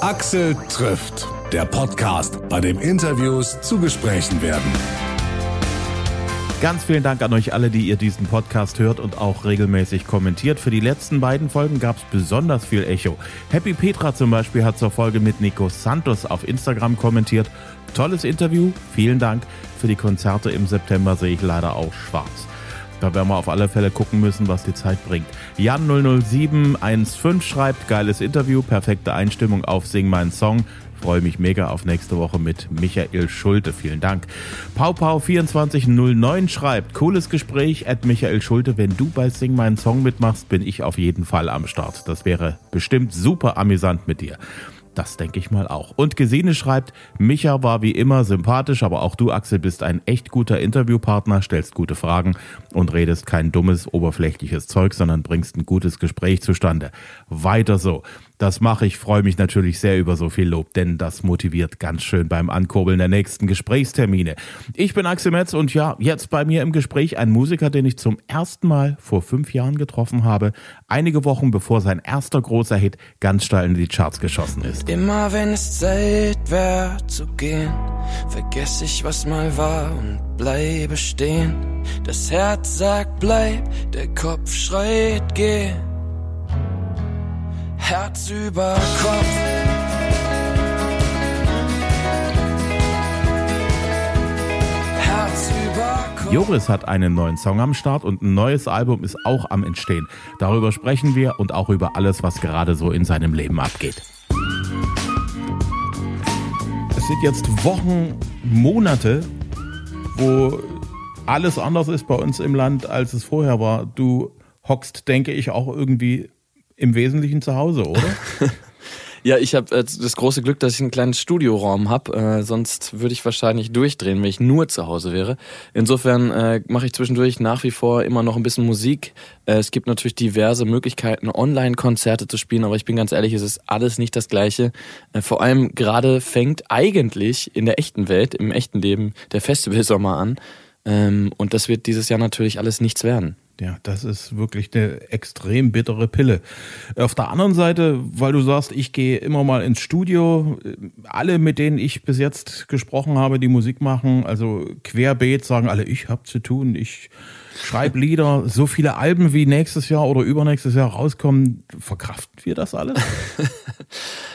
Axel trifft, der Podcast, bei dem Interviews zu Gesprächen werden. Ganz vielen Dank an euch alle, die ihr diesen Podcast hört und auch regelmäßig kommentiert. Für die letzten beiden Folgen gab es besonders viel Echo. Happy Petra zum Beispiel hat zur Folge mit Nico Santos auf Instagram kommentiert. Tolles Interview, vielen Dank. Für die Konzerte im September sehe ich leider auch schwarz. Da werden wir auf alle Fälle gucken müssen, was die Zeit bringt. Jan00715 schreibt, geiles Interview, perfekte Einstimmung auf Sing meinen Song. Freue mich mega auf nächste Woche mit Michael Schulte. Vielen Dank. PauPau2409 schreibt, cooles Gespräch, at Michael Schulte. Wenn du bei Sing meinen Song mitmachst, bin ich auf jeden Fall am Start. Das wäre bestimmt super amüsant mit dir. Das denke ich mal auch. Und Gesine schreibt, Micha war wie immer sympathisch, aber auch du, Axel, bist ein echt guter Interviewpartner, stellst gute Fragen und redest kein dummes, oberflächliches Zeug, sondern bringst ein gutes Gespräch zustande. Weiter so. Das mache ich, freue mich natürlich sehr über so viel Lob, denn das motiviert ganz schön beim Ankurbeln der nächsten Gesprächstermine. Ich bin Axel Metz und ja, jetzt bei mir im Gespräch ein Musiker, den ich zum ersten Mal vor fünf Jahren getroffen habe, einige Wochen bevor sein erster großer Hit ganz steil in die Charts geschossen ist. Immer wenn es Zeit wäre zu gehen, vergesse ich, was mal war und bleibe stehen. Das Herz sagt bleib, der Kopf schreit geh. Herz über Kopf. Joris hat einen neuen Song am Start und ein neues Album ist auch am Entstehen. Darüber sprechen wir und auch über alles, was gerade so in seinem Leben abgeht. Sind jetzt Wochen, Monate, wo alles anders ist bei uns im Land, als es vorher war. Du hockst, denke ich, auch irgendwie im Wesentlichen zu Hause, oder? Ja, ich habe äh, das große Glück, dass ich einen kleinen Studioraum habe. Äh, sonst würde ich wahrscheinlich durchdrehen, wenn ich nur zu Hause wäre. Insofern äh, mache ich zwischendurch nach wie vor immer noch ein bisschen Musik. Äh, es gibt natürlich diverse Möglichkeiten, Online-Konzerte zu spielen, aber ich bin ganz ehrlich, es ist alles nicht das Gleiche. Äh, vor allem gerade fängt eigentlich in der echten Welt, im echten Leben, der Festivalsommer an. Ähm, und das wird dieses Jahr natürlich alles nichts werden. Ja, das ist wirklich eine extrem bittere Pille. Auf der anderen Seite, weil du sagst, ich gehe immer mal ins Studio, alle, mit denen ich bis jetzt gesprochen habe, die Musik machen, also querbeet, sagen alle, ich hab zu tun, ich schreibe Lieder, so viele Alben wie nächstes Jahr oder übernächstes Jahr rauskommen, verkraften wir das alles?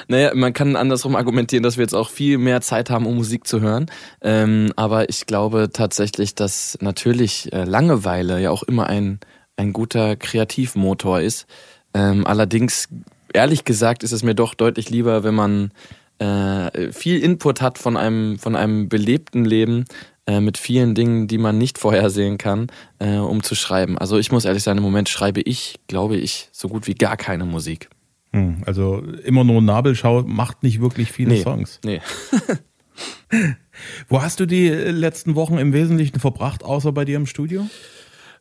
Naja, man kann andersrum argumentieren, dass wir jetzt auch viel mehr Zeit haben, um Musik zu hören. Ähm, aber ich glaube tatsächlich, dass natürlich äh, Langeweile ja auch immer ein, ein guter Kreativmotor ist. Ähm, allerdings, ehrlich gesagt, ist es mir doch deutlich lieber, wenn man äh, viel Input hat von einem, von einem belebten Leben, äh, mit vielen Dingen, die man nicht vorhersehen kann, äh, um zu schreiben. Also ich muss ehrlich sein, im Moment schreibe ich, glaube ich, so gut wie gar keine Musik. Hm, also immer nur Nabelschau macht nicht wirklich viele Nee, Songs. nee. Wo hast du die letzten Wochen im Wesentlichen verbracht, außer bei dir im Studio?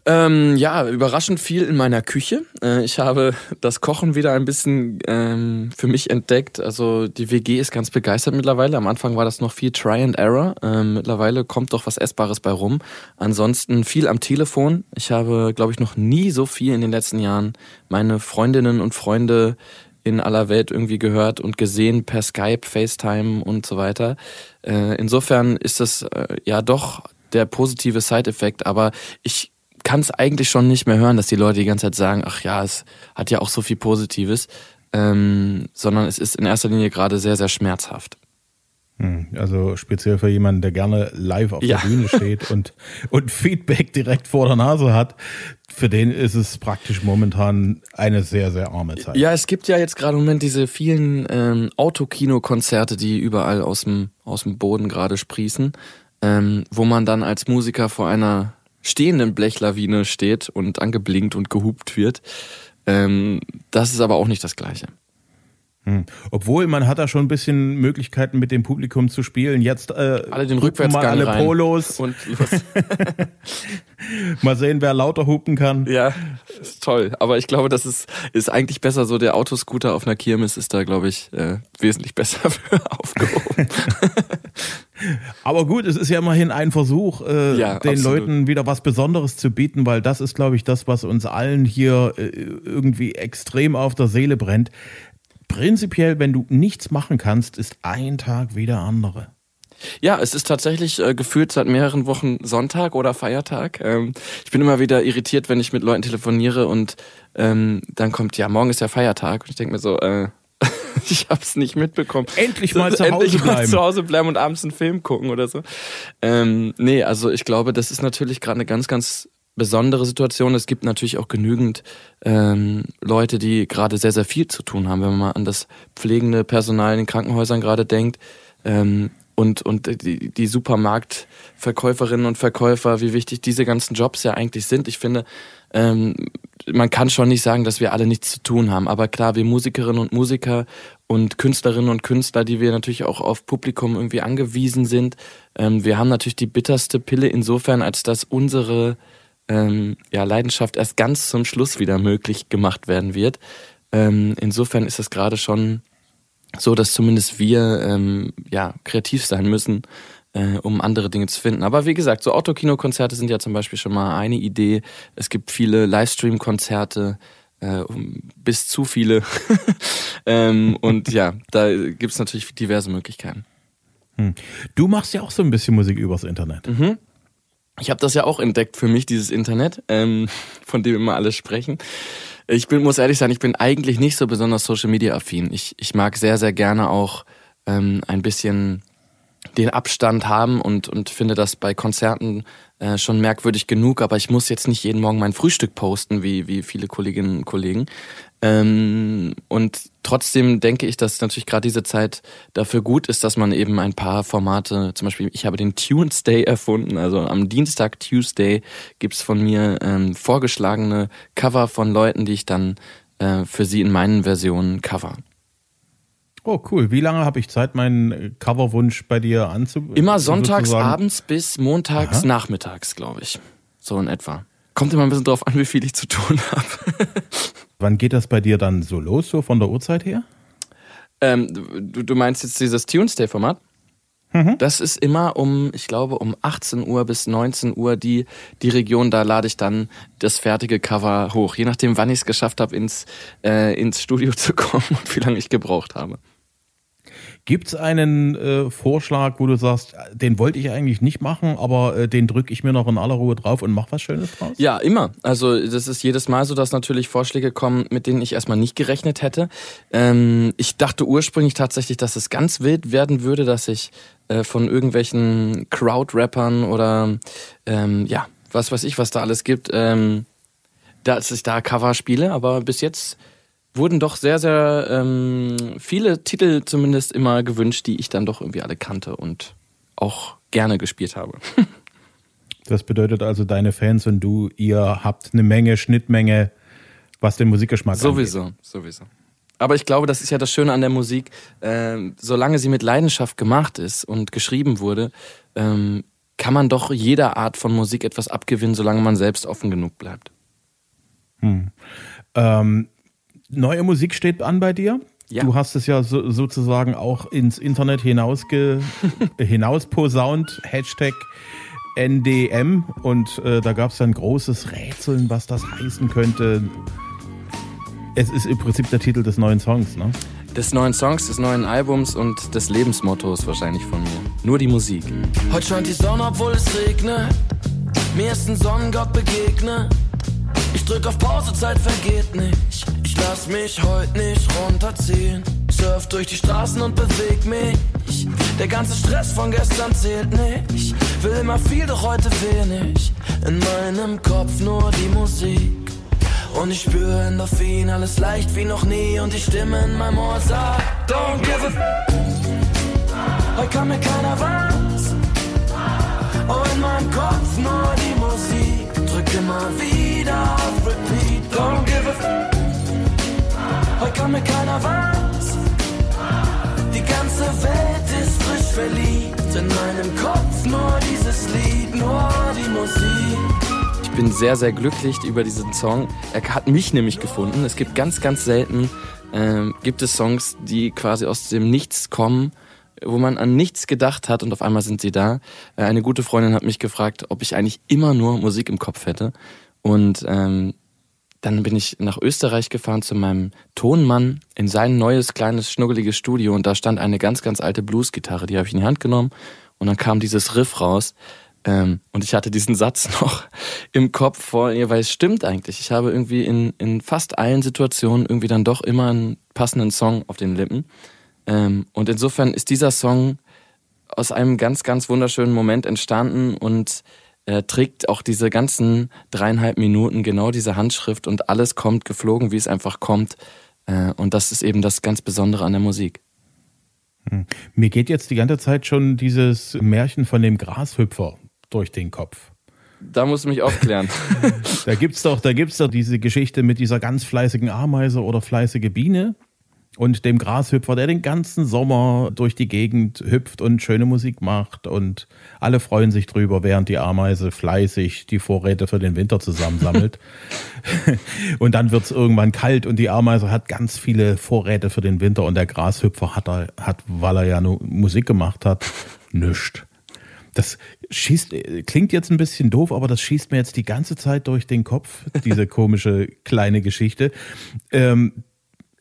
Ähm, ja, überraschend viel in meiner Küche. Äh, ich habe das Kochen wieder ein bisschen ähm, für mich entdeckt. Also die WG ist ganz begeistert mittlerweile. Am Anfang war das noch viel Try and Error. Ähm, mittlerweile kommt doch was Essbares bei rum. Ansonsten viel am Telefon. Ich habe, glaube ich, noch nie so viel in den letzten Jahren meine Freundinnen und Freunde in aller Welt irgendwie gehört und gesehen per Skype, FaceTime und so weiter. Äh, insofern ist das äh, ja doch der positive Side-Effekt, aber ich kann es eigentlich schon nicht mehr hören, dass die Leute die ganze Zeit sagen, ach ja, es hat ja auch so viel Positives, ähm, sondern es ist in erster Linie gerade sehr, sehr schmerzhaft. Hm, Also speziell für jemanden, der gerne live auf Ja. der Bühne steht und, und Feedback direkt vor der Nase hat, für den ist es praktisch momentan eine sehr, sehr arme Zeit. Ja, es gibt ja jetzt gerade im Moment diese vielen ähm, Autokino-Konzerte, die überall aus dem, aus dem Boden gerade sprießen, ähm, wo man dann als Musiker vor einer stehenden Blechlawine steht und angeblinkt und gehupt wird. Ähm, das ist aber auch nicht das Gleiche. Hm. Obwohl, man hat da schon ein bisschen Möglichkeiten mit dem Publikum zu spielen. Jetzt äh, Alle den Rückwärtsgang mal alle rein. Polos. Und. Mal sehen, wer lauter hupen kann. Ja, ist toll. Aber ich glaube, das ist, ist eigentlich besser so. Der Autoscooter auf einer Kirmes ist da, glaube ich, äh, wesentlich besser für aufgehoben. Aber gut, es ist ja immerhin ein Versuch, äh, Ja, den absolut. Leuten wieder was Besonderes zu bieten, weil das ist, glaube ich, das, was uns allen hier äh, irgendwie extrem auf der Seele brennt. prinzipiell, wenn du nichts machen kannst, ist ein Tag wie der andere. Ja, es ist tatsächlich äh, gefühlt seit mehreren Wochen Sonntag oder Feiertag. Ähm, ich bin immer wieder irritiert, wenn ich mit Leuten telefoniere und ähm, dann kommt, ja, morgen ist ja Feiertag. Und ich denke mir so, äh, ich habe es nicht mitbekommen. Endlich mal zu Hause Endlich bleiben. mal zu Hause bleiben und abends einen Film gucken oder so. Ähm, nee, also ich glaube, das ist natürlich gerade eine ganz, ganz besondere Situation. Es gibt natürlich auch genügend ähm, Leute, die gerade sehr, sehr viel zu tun haben, wenn man mal an das pflegende Personal in den Krankenhäusern gerade denkt. Ähm, und, und die, die Supermarktverkäuferinnen und Verkäufer, wie wichtig diese ganzen Jobs ja eigentlich sind. Ich finde, ähm, man kann schon nicht sagen, dass wir alle nichts zu tun haben. Aber klar, wir Musikerinnen und Musiker und Künstlerinnen und Künstler, die wir natürlich auch auf Publikum irgendwie angewiesen sind, ähm, wir haben natürlich die bitterste Pille insofern, als dass unsere ähm, ja, Leidenschaft erst ganz zum Schluss wieder möglich gemacht werden wird. Ähm, insofern ist es gerade schon so, dass zumindest wir ähm, ja kreativ sein müssen, äh, um andere Dinge zu finden. Aber wie gesagt, so Autokino-Konzerte sind ja zum Beispiel schon mal eine Idee. Es gibt viele Livestream-Konzerte, äh, bis zu viele. ähm, und ja, da gibt's natürlich diverse Möglichkeiten. Hm. Du machst ja auch so ein bisschen Musik übers Internet. Mhm. Ich habe das ja auch entdeckt für mich, dieses Internet, ähm, von dem immer alle sprechen. Ich bin, muss ehrlich sein, ich bin eigentlich nicht so besonders Social Media affin. Ich, ich mag sehr, sehr gerne auch ähm, ein bisschen den Abstand haben und, und finde das bei Konzerten äh, schon merkwürdig genug, aber ich muss jetzt nicht jeden Morgen mein Frühstück posten, wie, wie viele Kolleginnen und Kollegen. Ähm, und trotzdem denke ich, dass natürlich gerade diese Zeit dafür gut ist, dass man eben ein paar Formate, zum Beispiel, ich habe den Tuesday erfunden, also am Dienstag Tuesday gibt's von mir ähm, vorgeschlagene Cover von Leuten, die ich dann äh, für sie in meinen Versionen cover. Oh, cool. Wie lange habe ich Zeit, meinen Coverwunsch bei dir anzubieten? Immer sonntags sozusagen? abends bis montags Aha. nachmittags, glaube ich. So in etwa. Kommt immer ein bisschen drauf an, wie viel ich zu tun habe. Wann geht das bei dir dann so los, so von der Uhrzeit her? Ähm, du, du meinst jetzt dieses Tuesday-Format? Mhm. Das ist immer um, ich glaube, um 18 Uhr bis 19 Uhr die, die Region, da lade ich dann das fertige Cover hoch. Je nachdem, wann ich es geschafft habe, ins, äh, ins Studio zu kommen und wie lange ich gebraucht habe. Gibt es einen äh, Vorschlag, wo du sagst, den wollte ich eigentlich nicht machen, aber äh, den drücke ich mir noch in aller Ruhe drauf und mach was Schönes draus? Ja, immer. Also das ist jedes Mal so, dass natürlich Vorschläge kommen, mit denen ich erstmal nicht gerechnet hätte. Ähm, ich dachte ursprünglich tatsächlich, dass es ganz wild werden würde, dass ich äh, von irgendwelchen Crowd-Rappern oder ähm, ja, was weiß ich, was da alles gibt, ähm, dass ich da Cover spiele, aber bis jetzt wurden doch sehr, sehr ähm, viele Titel zumindest immer gewünscht, die ich dann doch irgendwie alle kannte und auch gerne gespielt habe. das bedeutet also, deine Fans und du, ihr habt eine Menge Schnittmenge, was den Musikgeschmack sowieso, angeht. Sowieso, sowieso. Aber ich glaube, das ist ja das Schöne an der Musik. Ähm, solange sie mit Leidenschaft gemacht ist und geschrieben wurde, ähm, kann man doch jeder Art von Musik etwas abgewinnen, solange man selbst offen genug bleibt. Hm. Ähm, neue Musik steht an bei dir. Ja. Du hast es ja so, sozusagen auch ins Internet hinausge, hinausposaunt, Hashtag NDM. Und äh, da gab es dann großes Rätseln, was das heißen könnte. Es ist im Prinzip der Titel des neuen Songs, ne? Des neuen Songs, des neuen Albums und des Lebensmottos wahrscheinlich von mir. Nur die Musik. Heute scheint die Sonne, obwohl es regnet. Mir ist ein Sonnengott begegnet. Ich drück auf Pause, Zeit vergeht nicht. Ich lass mich heute nicht runterziehen. Surf durch die Straßen und beweg mich. Der ganze Stress von gestern zählt nicht. Will immer viel, doch heute wenig. In meinem Kopf nur die Musik. Und ich spüre Endorphin, alles leicht wie noch nie. Und die Stimme in meinem Ohr sagt, don't give a f Heute kann mir keiner was. Oh, in meinem Kopf nur die Musik. Drück immer wieder auf Repeat, don't give kann mir keiner was. Die ganze Welt ist frisch verliebt. In meinem Kopf nur dieses Lied, nur die Musik bin sehr, sehr glücklich über diesen Song. Er hat mich nämlich gefunden. Es gibt ganz, ganz selten, äh, gibt es Songs, die quasi aus dem Nichts kommen, wo man an nichts gedacht hat und auf einmal sind sie da. Äh, eine gute Freundin hat mich gefragt, ob ich eigentlich immer nur Musik im Kopf hätte. Und ähm, dann bin ich nach Österreich gefahren zu meinem Tonmann in sein neues kleines schnuggeliges Studio und da stand eine ganz, ganz alte Bluesgitarre. Die habe ich in die Hand genommen und dann kam dieses Riff raus. Ähm, und ich hatte diesen Satz noch im Kopf vor ihr, weil es stimmt eigentlich. Ich habe irgendwie in, in fast allen Situationen irgendwie dann doch immer einen passenden Song auf den Lippen. Ähm, und insofern ist dieser Song aus einem ganz, ganz wunderschönen Moment entstanden und er trägt auch diese ganzen dreieinhalb Minuten genau diese Handschrift und alles kommt geflogen, wie es einfach kommt. Äh, und das ist eben das ganz Besondere an der Musik. Hm. Mir geht jetzt die ganze Zeit schon dieses Märchen von dem Grashüpfer durch den Kopf. Da musst du mich aufklären. da gibt's doch, da gibt's doch diese Geschichte mit dieser ganz fleißigen Ameise oder fleißige Biene, und dem Grashüpfer, der den ganzen Sommer durch die Gegend hüpft und schöne Musik macht und alle freuen sich drüber, während die Ameise fleißig die Vorräte für den Winter zusammensammelt. und dann wird's irgendwann kalt und die Ameise hat ganz viele Vorräte für den Winter und der Grashüpfer hat, er, hat weil er ja nur Musik gemacht hat, nüscht. Das schießt, klingt jetzt ein bisschen doof, aber das schießt mir jetzt die ganze Zeit durch den Kopf, diese komische kleine Geschichte. Ähm,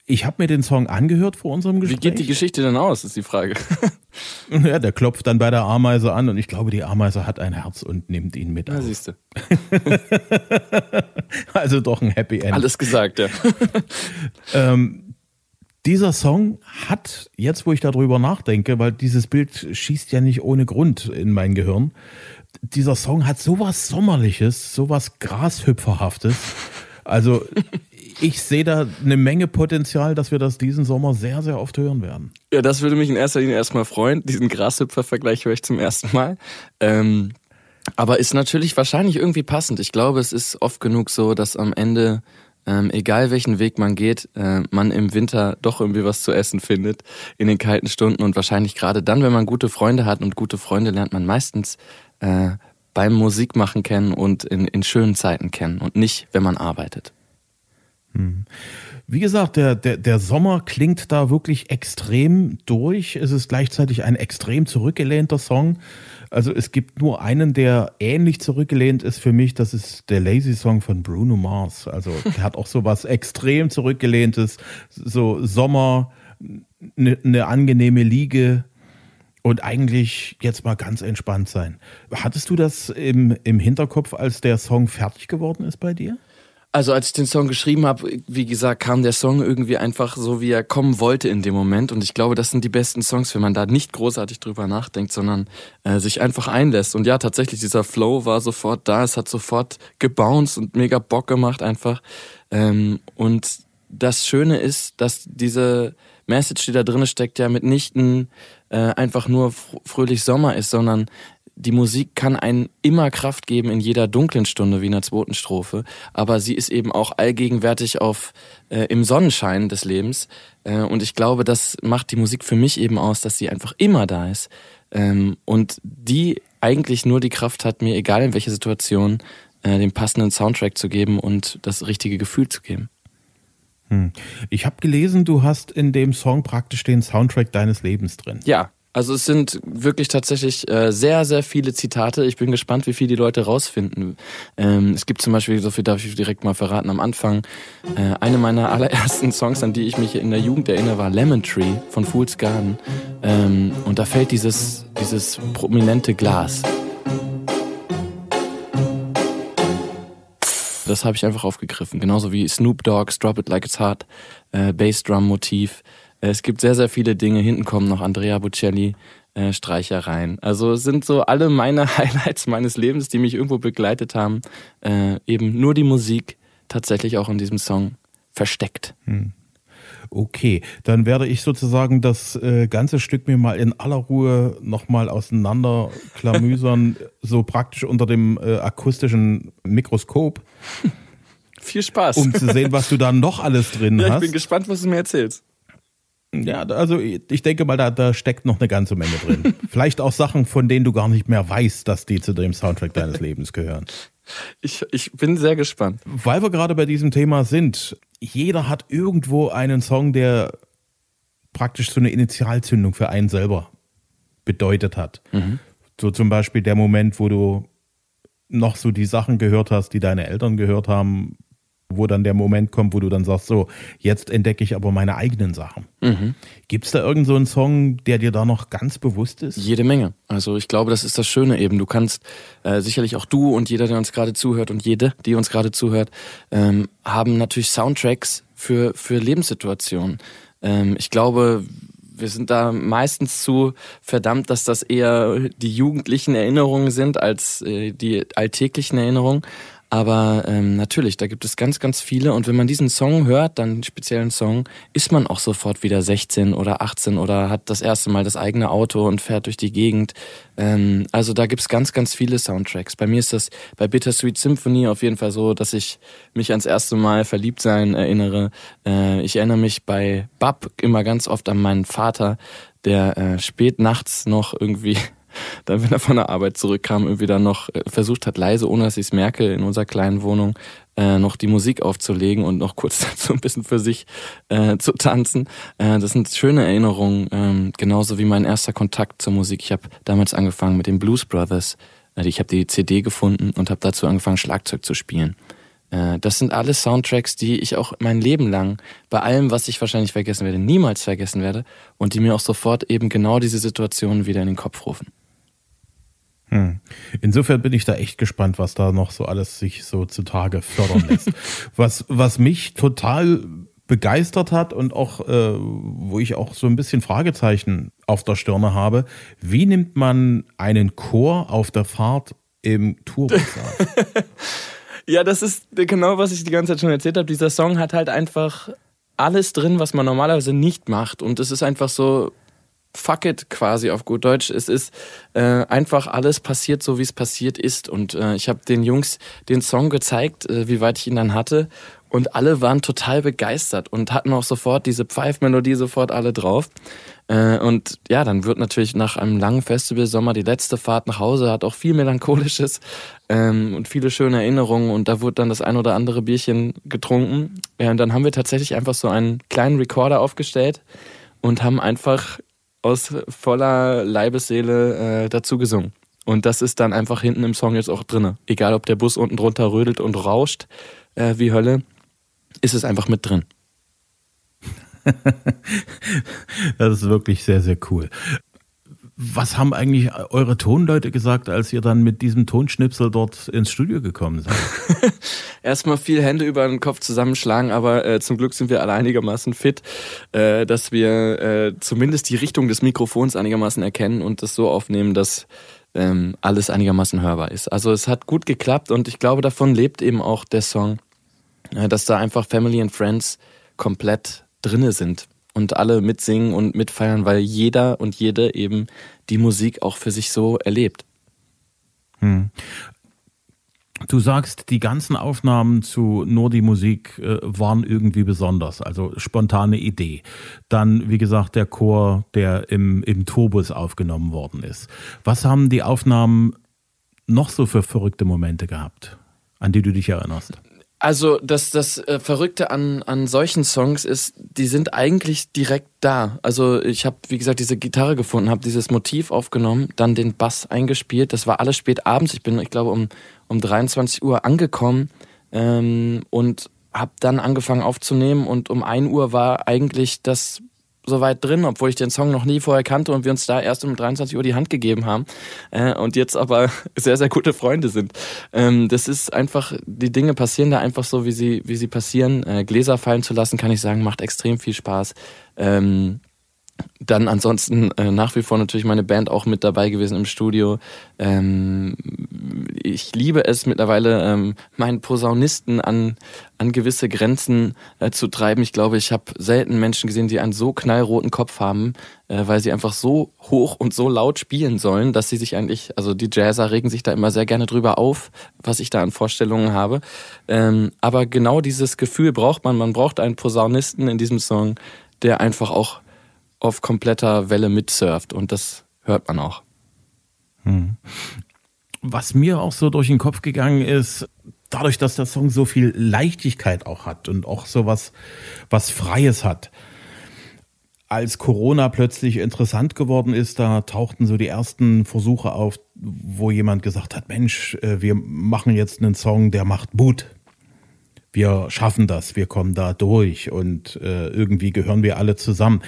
ich habe mir den Song angehört vor unserem Gespräch. Wie geht die Geschichte denn aus, ist die Frage. ja, der klopft dann bei der Ameise an und ich glaube, die Ameise hat ein Herz und nimmt ihn mit. Ja, siehst du. also doch ein Happy End. Alles gesagt, ja. ähm, dieser Song hat, jetzt wo ich darüber nachdenke, weil dieses Bild schießt ja nicht ohne Grund in mein Gehirn, dieser Song hat sowas Sommerliches, sowas Grashüpferhaftes. Also ich sehe da eine Menge Potenzial, dass wir das diesen Sommer sehr, sehr oft hören werden. Ja, das würde mich in erster Linie erstmal freuen. Diesen Grashüpfer-Vergleich höre ich zum ersten Mal. Ähm, aber ist natürlich wahrscheinlich irgendwie passend. Ich glaube, es ist oft genug so, dass am Ende, ähm, egal welchen Weg man geht, äh, man im Winter doch irgendwie was zu essen findet in den kalten Stunden. Und wahrscheinlich gerade dann, wenn man gute Freunde hat und gute Freunde lernt man meistens äh, beim Musikmachen kennen und in, in schönen Zeiten kennen und nicht, wenn man arbeitet. Hm. Wie gesagt, der, der, der Sommer klingt da wirklich extrem durch. Es ist gleichzeitig ein extrem zurückgelehnter Song. Also es gibt nur einen, der ähnlich zurückgelehnt ist für mich. Das ist der Lazy Song von Bruno Mars. Also der hat auch so was extrem zurückgelehntes. So Sommer, eine ne angenehme Liege und eigentlich jetzt mal ganz entspannt sein. Hattest du das im, im Hinterkopf, als der Song fertig geworden ist bei dir? Also als ich den Song geschrieben habe, wie gesagt, kam der Song irgendwie einfach so, wie er kommen wollte in dem Moment. Und ich glaube, das sind die besten Songs, wenn man da nicht großartig drüber nachdenkt, sondern äh, sich einfach einlässt. Und ja, tatsächlich, dieser Flow war sofort da. Es hat sofort gebounced und mega Bock gemacht einfach. Ähm, und das Schöne ist, dass diese Message, die da drin steckt, ja mitnichten äh, einfach nur fröhlich Sommer ist, sondern die Musik kann einen immer Kraft geben in jeder dunklen Stunde wie in der zweiten Strophe, aber sie ist eben auch allgegenwärtig auf äh, im Sonnenschein des Lebens äh, und ich glaube, das macht die Musik für mich eben aus, dass sie einfach immer da ist ähm, und die eigentlich nur die Kraft hat, mir egal in welcher Situation äh, den passenden Soundtrack zu geben und das richtige Gefühl zu geben. Hm. Ich habe gelesen, du hast in dem Song praktisch den Soundtrack deines Lebens drin. Ja, also es sind wirklich tatsächlich äh, sehr, sehr viele Zitate. Ich bin gespannt, wie viel die Leute rausfinden. Ähm, es gibt zum Beispiel, so viel darf ich direkt mal verraten, am Anfang, äh, eine meiner allerersten Songs, an die ich mich in der Jugend erinnere, war Lemon Tree von Fool's Garden. Ähm, und da fällt dieses, dieses prominente Glas. Das habe ich einfach aufgegriffen. Genauso wie Snoop Dogg's Drop It Like It's Hot, äh, Bassdrum-Motiv. Es gibt sehr, sehr viele Dinge. Hinten kommen noch Andrea Bocelli. Äh, Streichereien. Also es sind so alle meine Highlights meines Lebens, die mich irgendwo begleitet haben. Äh, eben nur die Musik tatsächlich auch in diesem Song versteckt. Hm. Okay, dann werde ich sozusagen das äh, ganze Stück mir mal in aller Ruhe nochmal auseinanderklamüsern, so praktisch unter dem äh, akustischen Mikroskop. Viel Spaß. Um zu sehen, was du da noch alles drin ja, hast. Ich bin gespannt, was du mir erzählst. Ja, also ich denke mal, da, da steckt noch eine ganze Menge drin. Vielleicht auch Sachen, von denen du gar nicht mehr weißt, dass die zu dem Soundtrack deines Lebens gehören. Ich, ich bin sehr gespannt. Weil wir gerade bei diesem Thema sind, jeder hat irgendwo einen Song, der praktisch so eine Initialzündung für einen selber bedeutet hat. Mhm. So zum Beispiel der Moment, wo du noch so die Sachen gehört hast, die deine Eltern gehört haben, wo dann der Moment kommt, wo du dann sagst, so, jetzt entdecke ich aber meine eigenen Sachen. Mhm. Gibt es da irgend so einen Song, der dir da noch ganz bewusst ist? Jede Menge. Also ich glaube, das ist das Schöne eben. Du kannst äh, sicherlich auch du und jeder, der uns gerade zuhört und jede, die uns gerade zuhört, ähm, haben natürlich Soundtracks für, für Lebenssituationen. Ähm, ich glaube, wir sind da meistens zu verdammt, dass das eher die jugendlichen Erinnerungen sind als äh, die alltäglichen Erinnerungen. Aber ähm, natürlich, da gibt es ganz, ganz viele. Und wenn man diesen Song hört, dann einen speziellen Song, ist man auch sofort wieder 16 oder 18 oder hat das erste Mal das eigene Auto und fährt durch die Gegend. Ähm, also da gibt's ganz, ganz viele Soundtracks. Bei mir ist das bei Bittersweet Symphony auf jeden Fall so, dass ich mich ans erste Mal verliebt sein erinnere. Äh, ich erinnere mich bei Bab immer ganz oft an meinen Vater, der äh, spät nachts noch irgendwie dann, wenn er von der Arbeit zurückkam, irgendwie dann noch äh, versucht hat, leise, ohne dass ich es merke, in unserer kleinen Wohnung äh, noch die Musik aufzulegen und noch kurz dazu ein bisschen für sich äh, zu tanzen. Äh, das sind schöne Erinnerungen, äh, genauso wie mein erster Kontakt zur Musik. Ich habe damals angefangen mit den Blues Brothers. Äh, ich habe die CD gefunden und habe dazu angefangen, Schlagzeug zu spielen. Äh, das sind alles Soundtracks, die ich auch mein Leben lang bei allem, was ich wahrscheinlich vergessen werde, niemals vergessen werde und die mir auch sofort eben genau diese Situationen wieder in den Kopf rufen. Hm. Insofern bin ich da echt gespannt, was da noch so alles sich so zutage fördern lässt. was, was mich total begeistert hat und auch, äh, wo ich auch so ein bisschen Fragezeichen auf der Stirne habe, wie nimmt man einen Chor auf der Fahrt im Tourbus auf? ja, das ist genau, was ich die ganze Zeit schon erzählt habe. Dieser Song hat halt einfach alles drin, was man normalerweise nicht macht. Und es ist einfach so, fuck it quasi auf gut Deutsch. Es ist äh, einfach alles passiert, so wie es passiert ist. Und äh, ich habe den Jungs den Song gezeigt, äh, wie weit ich ihn dann hatte. Und alle waren total begeistert und hatten auch sofort diese Pfeifmelodie sofort alle drauf. Äh, und ja, dann wird natürlich nach einem langen Festivalsommer die letzte Fahrt nach Hause, hat auch viel Melancholisches ähm, und viele schöne Erinnerungen. Und da wurde dann das ein oder andere Bierchen getrunken. Ja, und dann haben wir tatsächlich einfach so einen kleinen Recorder aufgestellt und haben einfach aus voller Leibesseele äh, dazu gesungen. Und das ist dann einfach hinten im Song jetzt auch drinne. Egal, ob der Bus unten drunter rödelt und rauscht äh, wie Hölle, ist es einfach mit drin. das ist wirklich sehr, sehr cool. Was haben eigentlich eure Tonleute gesagt, als ihr dann mit diesem Tonschnipsel dort ins Studio gekommen seid? Erstmal viel Hände über den Kopf zusammenschlagen, aber äh, zum Glück sind wir alle einigermaßen fit, äh, dass wir äh, zumindest die Richtung des Mikrofons einigermaßen erkennen und das so aufnehmen, dass ähm, alles einigermaßen hörbar ist. Also es hat gut geklappt und ich glaube, davon lebt eben auch der Song, äh, dass da einfach Family and Friends komplett drinne sind und alle mitsingen und mitfeiern, weil jeder und jede eben die Musik auch für sich so erlebt. Hm. Du sagst, die ganzen Aufnahmen zu Nur die Musik äh, waren irgendwie besonders, also spontane Idee. Dann, wie gesagt, der Chor, der im, im Turbus aufgenommen worden ist. Was haben die Aufnahmen noch so für verrückte Momente gehabt, an die du dich erinnerst? Also das, das äh, Verrückte an, an solchen Songs ist, die sind eigentlich direkt da. Also ich habe, wie gesagt, diese Gitarre gefunden, habe dieses Motiv aufgenommen, dann den Bass eingespielt. Das war alles spät abends. Ich bin, ich glaube, um, um 23 Uhr angekommen ähm, und habe dann angefangen aufzunehmen. Und um 1 Uhr war eigentlich das so weit drin, obwohl ich den Song noch nie vorher kannte und wir uns da erst um 23 Uhr die Hand gegeben haben äh, und jetzt aber sehr, sehr gute Freunde sind. Ähm, das ist einfach, die Dinge passieren da einfach so, wie sie, wie sie passieren. Äh, Gläser fallen zu lassen, kann ich sagen, macht extrem viel Spaß. Ähm, dann ansonsten äh, nach wie vor natürlich meine Band auch mit dabei gewesen im Studio. Ähm, ich liebe es mittlerweile, ähm, meinen Posaunisten an, an gewisse Grenzen äh, zu treiben. Ich glaube, ich habe selten Menschen gesehen, die einen so knallroten Kopf haben, äh, weil sie einfach so hoch und so laut spielen sollen, dass sie sich eigentlich, also die Jazzer regen sich da immer sehr gerne drüber auf, was ich da an Vorstellungen habe. Ähm, aber genau dieses Gefühl braucht man. Man braucht einen Posaunisten in diesem Song, der einfach auch auf kompletter Welle mitsurft und das hört man auch. Hm. Was mir auch so durch den Kopf gegangen ist, dadurch, dass der Song so viel Leichtigkeit auch hat und auch so was, was Freies hat. Als Corona plötzlich interessant geworden ist, da tauchten so die ersten Versuche auf, wo jemand gesagt hat, Mensch, äh, wir machen jetzt einen Song, der macht Mut. wir schaffen das, wir kommen da durch und äh, irgendwie gehören wir alle zusammen.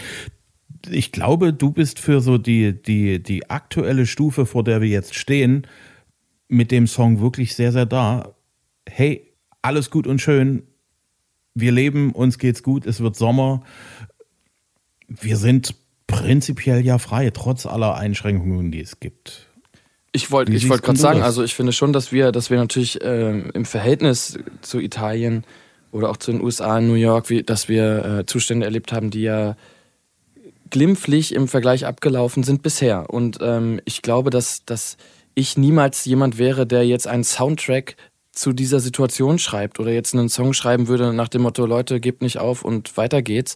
Ich glaube, du bist für so die, die, die aktuelle Stufe, vor der wir jetzt stehen, mit dem Song wirklich sehr, sehr da. Hey, alles gut und schön. Wir leben, uns geht's gut, es wird Sommer. Wir sind prinzipiell ja frei, trotz aller Einschränkungen, die es gibt. Ich wollte ich wollt gerade sagen, also ich finde schon, dass wir, dass wir natürlich äh, im Verhältnis zu Italien oder auch zu den USA, New York, wie, dass wir äh, Zustände erlebt haben, die ja glimpflich im Vergleich abgelaufen sind bisher. Und ähm, ich glaube, dass, dass ich niemals jemand wäre, der jetzt einen Soundtrack zu dieser Situation schreibt oder jetzt einen Song schreiben würde nach dem Motto, Leute, gebt nicht auf und weiter geht's.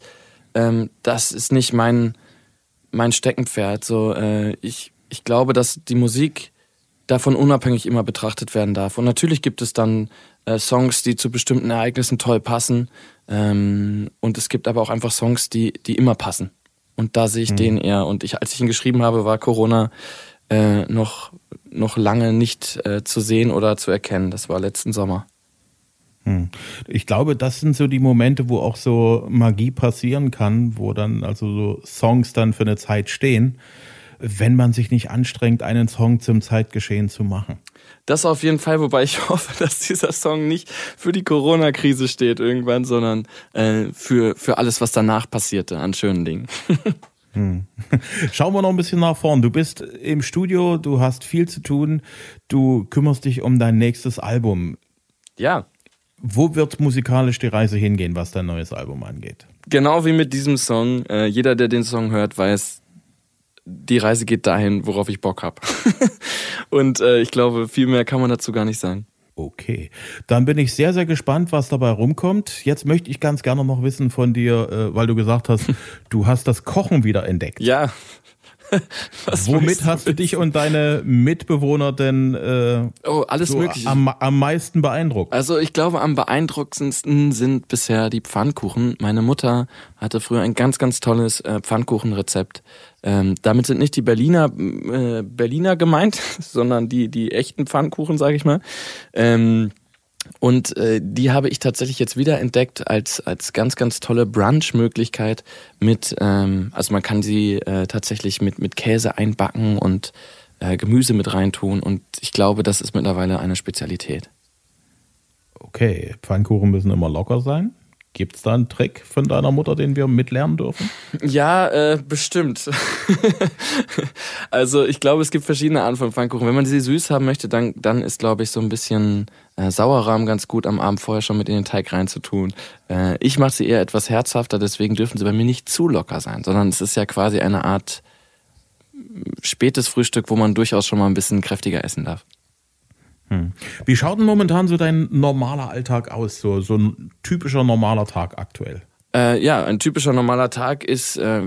Ähm, das ist nicht mein, mein Steckenpferd. So, äh, ich, ich glaube, dass die Musik davon unabhängig immer betrachtet werden darf. Und natürlich gibt es dann äh, Songs, die zu bestimmten Ereignissen toll passen. Ähm, und es gibt aber auch einfach Songs, die, die immer passen. Und da sehe ich mhm. den eher. Und ich, als ich ihn geschrieben habe, war Corona äh, noch, noch lange nicht äh, zu sehen oder zu erkennen. Das war letzten Sommer. Hm. Ich glaube, das sind so die Momente, wo auch so Magie passieren kann, wo dann also so Songs dann für eine Zeit stehen, wenn man sich nicht anstrengt, einen Song zum Zeitgeschehen zu machen. Das auf jeden Fall, wobei ich hoffe, dass dieser Song nicht für die Corona-Krise steht irgendwann, sondern äh, für, für alles, was danach passierte an schönen Dingen. Hm. Schauen wir noch ein bisschen nach vorn. Du bist im Studio, du hast viel zu tun, du kümmerst dich um dein nächstes Album. Ja. Wo wird musikalisch die Reise hingehen, was dein neues Album angeht? Genau wie mit diesem Song. Äh, jeder, der den Song hört, weiß, die Reise geht dahin, worauf ich Bock habe. Und äh, ich glaube, viel mehr kann man dazu gar nicht sagen. Okay, dann bin ich sehr, sehr gespannt, was dabei rumkommt. Jetzt möchte ich ganz gerne noch wissen von dir, äh, weil du gesagt hast, du hast das Kochen wieder entdeckt. Ja, Womit hast du dich und deine Mitbewohner denn äh, oh, alles so mögliche. Am, am meisten beeindruckt? Also ich glaube, am beeindruckendsten sind bisher die Pfannkuchen. Meine Mutter hatte früher ein ganz, ganz tolles äh, Pfannkuchenrezept. Ähm, damit sind nicht die Berliner äh, Berliner gemeint, sondern die die echten Pfannkuchen, sage ich mal. Ähm, und äh, die habe ich tatsächlich jetzt wieder entdeckt als, als ganz, ganz tolle Brunch-Möglichkeit mit, ähm, also man kann sie äh, tatsächlich mit, mit Käse einbacken und äh, Gemüse mit reintun und ich glaube, das ist mittlerweile eine Spezialität. Okay, Pfannkuchen müssen immer locker sein. Gibt es da einen Trick von deiner Mutter, den wir mitlernen dürfen? Ja, äh, bestimmt. also ich glaube, es gibt verschiedene Arten von Pfannkuchen. Wenn man sie süß haben möchte, dann, dann ist, glaube ich, so ein bisschen äh, Sauerrahm ganz gut am Abend vorher schon mit in den Teig reinzutun. Äh, ich mache sie eher etwas herzhafter, deswegen dürfen sie bei mir nicht zu locker sein, sondern es ist ja quasi eine Art spätes Frühstück, wo man durchaus schon mal ein bisschen kräftiger essen darf. Hm. Wie schaut denn momentan so dein normaler Alltag aus? So, so ein typischer normaler Tag aktuell? Äh, ja, ein typischer normaler Tag ist, äh,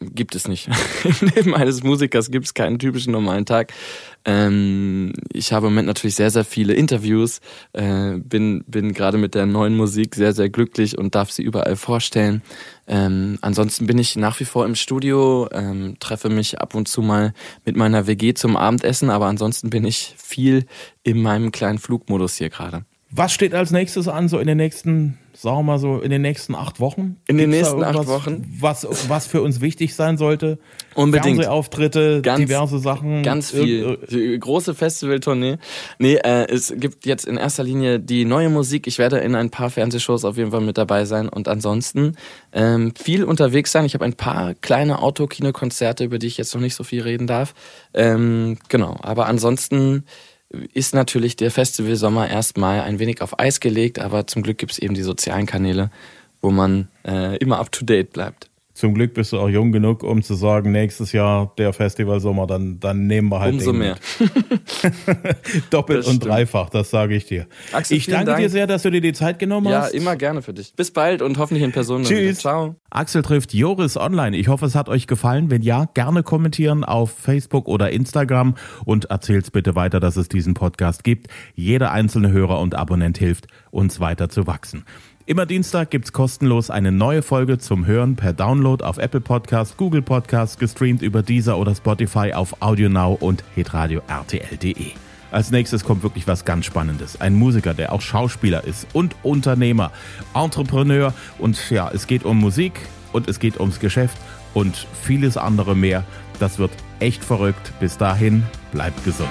gibt es nicht. Im Leben eines Musikers gibt es keinen typischen normalen Tag. Ähm, ich habe im Moment natürlich sehr, sehr viele Interviews, äh, bin, bin gerade mit der neuen Musik sehr, sehr glücklich und darf sie überall vorstellen. Ähm, ansonsten bin ich nach wie vor im Studio, ähm, treffe mich ab und zu mal mit meiner WG zum Abendessen, aber ansonsten bin ich viel in meinem kleinen Flugmodus hier gerade. Was steht als nächstes an, so in den nächsten sagen wir mal so, in den nächsten acht Wochen? In den nächsten acht Wochen? Was, was für uns wichtig sein sollte? Unbedingt. Fernsehauftritte, ganz, diverse Sachen. Ganz viel. Die große Festivaltournee. Nee, äh, es gibt jetzt in erster Linie die neue Musik. Ich werde in ein paar Fernsehshows auf jeden Fall mit dabei sein und ansonsten ähm, viel unterwegs sein. Ich habe ein paar kleine Autokinokonzerte, über die ich jetzt noch nicht so viel reden darf. Ähm, genau, aber ansonsten ist natürlich der Festivalsommer erstmal ein wenig auf Eis gelegt, aber zum Glück gibt es eben die sozialen Kanäle, wo man äh, immer up to date bleibt. Zum Glück bist du auch jung genug, um zu sagen, nächstes Jahr der Festivalsommer, dann, dann nehmen wir halt Umso mehr. Doppelt und dreifach, das sage ich dir. Axel, ich danke Dank. dir sehr, dass du dir die Zeit genommen ja, hast. Ja, immer gerne für dich. Bis bald und hoffentlich in Person. Tschüss. Ciao. Axel trifft Joris online. Ich hoffe, es hat euch gefallen. Wenn ja, gerne kommentieren auf Facebook oder Instagram und erzählt bitte weiter, dass es diesen Podcast gibt. Jeder einzelne Hörer und Abonnent hilft, uns weiter zu wachsen. Immer Dienstag gibt's kostenlos eine neue Folge zum Hören per Download auf Apple Podcast, Google Podcast, gestreamt über Deezer oder Spotify auf AudioNow und hitradio RTL.de. Als nächstes kommt wirklich was ganz Spannendes. Ein Musiker, der auch Schauspieler ist und Unternehmer, Entrepreneur und ja, es geht um Musik und es geht ums Geschäft und vieles andere mehr. Das wird echt verrückt. Bis dahin, bleibt gesund.